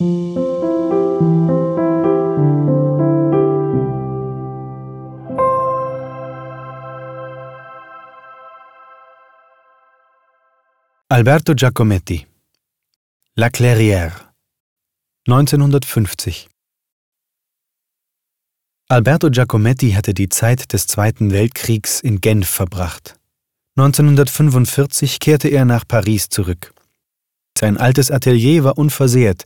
Alberto Giacometti La Clairière 1950 Alberto Giacometti hatte die Zeit des Zweiten Weltkriegs in Genf verbracht. 1945 kehrte er nach Paris zurück. Sein altes Atelier war unversehrt,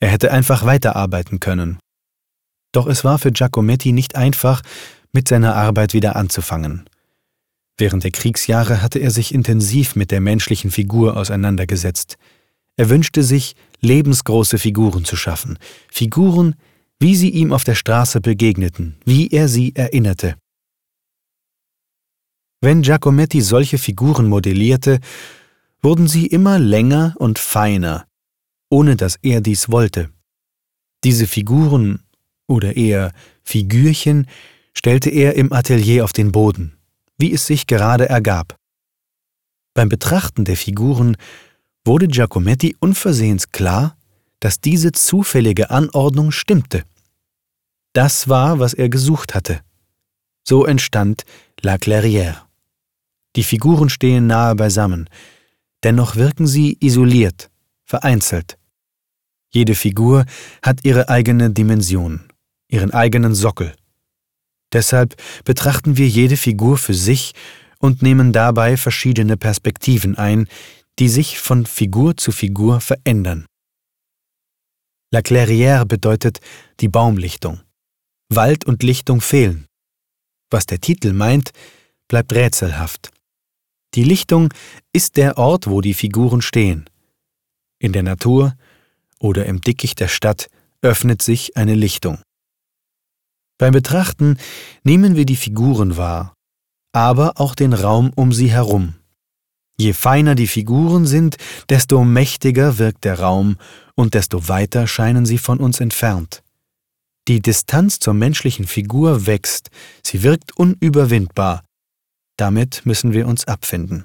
er hätte einfach weiterarbeiten können. Doch es war für Giacometti nicht einfach, mit seiner Arbeit wieder anzufangen. Während der Kriegsjahre hatte er sich intensiv mit der menschlichen Figur auseinandergesetzt. Er wünschte sich, lebensgroße Figuren zu schaffen, Figuren, wie sie ihm auf der Straße begegneten, wie er sie erinnerte. Wenn Giacometti solche Figuren modellierte, wurden sie immer länger und feiner, ohne dass er dies wollte. Diese Figuren, oder eher Figürchen, stellte er im Atelier auf den Boden wie es sich gerade ergab. Beim Betrachten der Figuren wurde Giacometti unversehens klar, dass diese zufällige Anordnung stimmte. Das war, was er gesucht hatte. So entstand La Clairière. Die Figuren stehen nahe beisammen, dennoch wirken sie isoliert, vereinzelt. Jede Figur hat ihre eigene Dimension, ihren eigenen Sockel. Deshalb betrachten wir jede Figur für sich und nehmen dabei verschiedene Perspektiven ein, die sich von Figur zu Figur verändern. La Clairière bedeutet die Baumlichtung. Wald und Lichtung fehlen. Was der Titel meint, bleibt rätselhaft. Die Lichtung ist der Ort, wo die Figuren stehen. In der Natur oder im Dickicht der Stadt öffnet sich eine Lichtung. Beim Betrachten nehmen wir die Figuren wahr, aber auch den Raum um sie herum. Je feiner die Figuren sind, desto mächtiger wirkt der Raum und desto weiter scheinen sie von uns entfernt. Die Distanz zur menschlichen Figur wächst, sie wirkt unüberwindbar. Damit müssen wir uns abfinden.